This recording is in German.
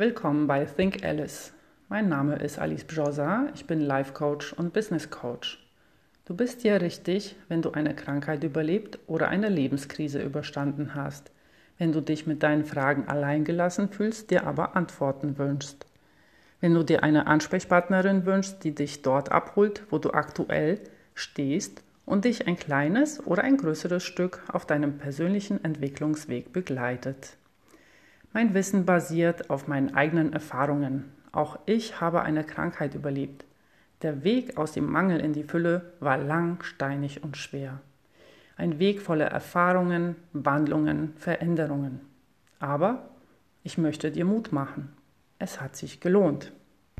Willkommen bei Think Alice. Mein Name ist Alice Bjosa, ich bin Life Coach und Business Coach. Du bist hier richtig, wenn du eine Krankheit überlebt oder eine Lebenskrise überstanden hast, wenn du dich mit deinen Fragen alleingelassen fühlst, dir aber Antworten wünschst. Wenn du dir eine Ansprechpartnerin wünschst, die dich dort abholt, wo du aktuell stehst und dich ein kleines oder ein größeres Stück auf deinem persönlichen Entwicklungsweg begleitet. Mein Wissen basiert auf meinen eigenen Erfahrungen. Auch ich habe eine Krankheit überlebt. Der Weg aus dem Mangel in die Fülle war lang, steinig und schwer. Ein Weg voller Erfahrungen, Wandlungen, Veränderungen. Aber ich möchte dir Mut machen. Es hat sich gelohnt.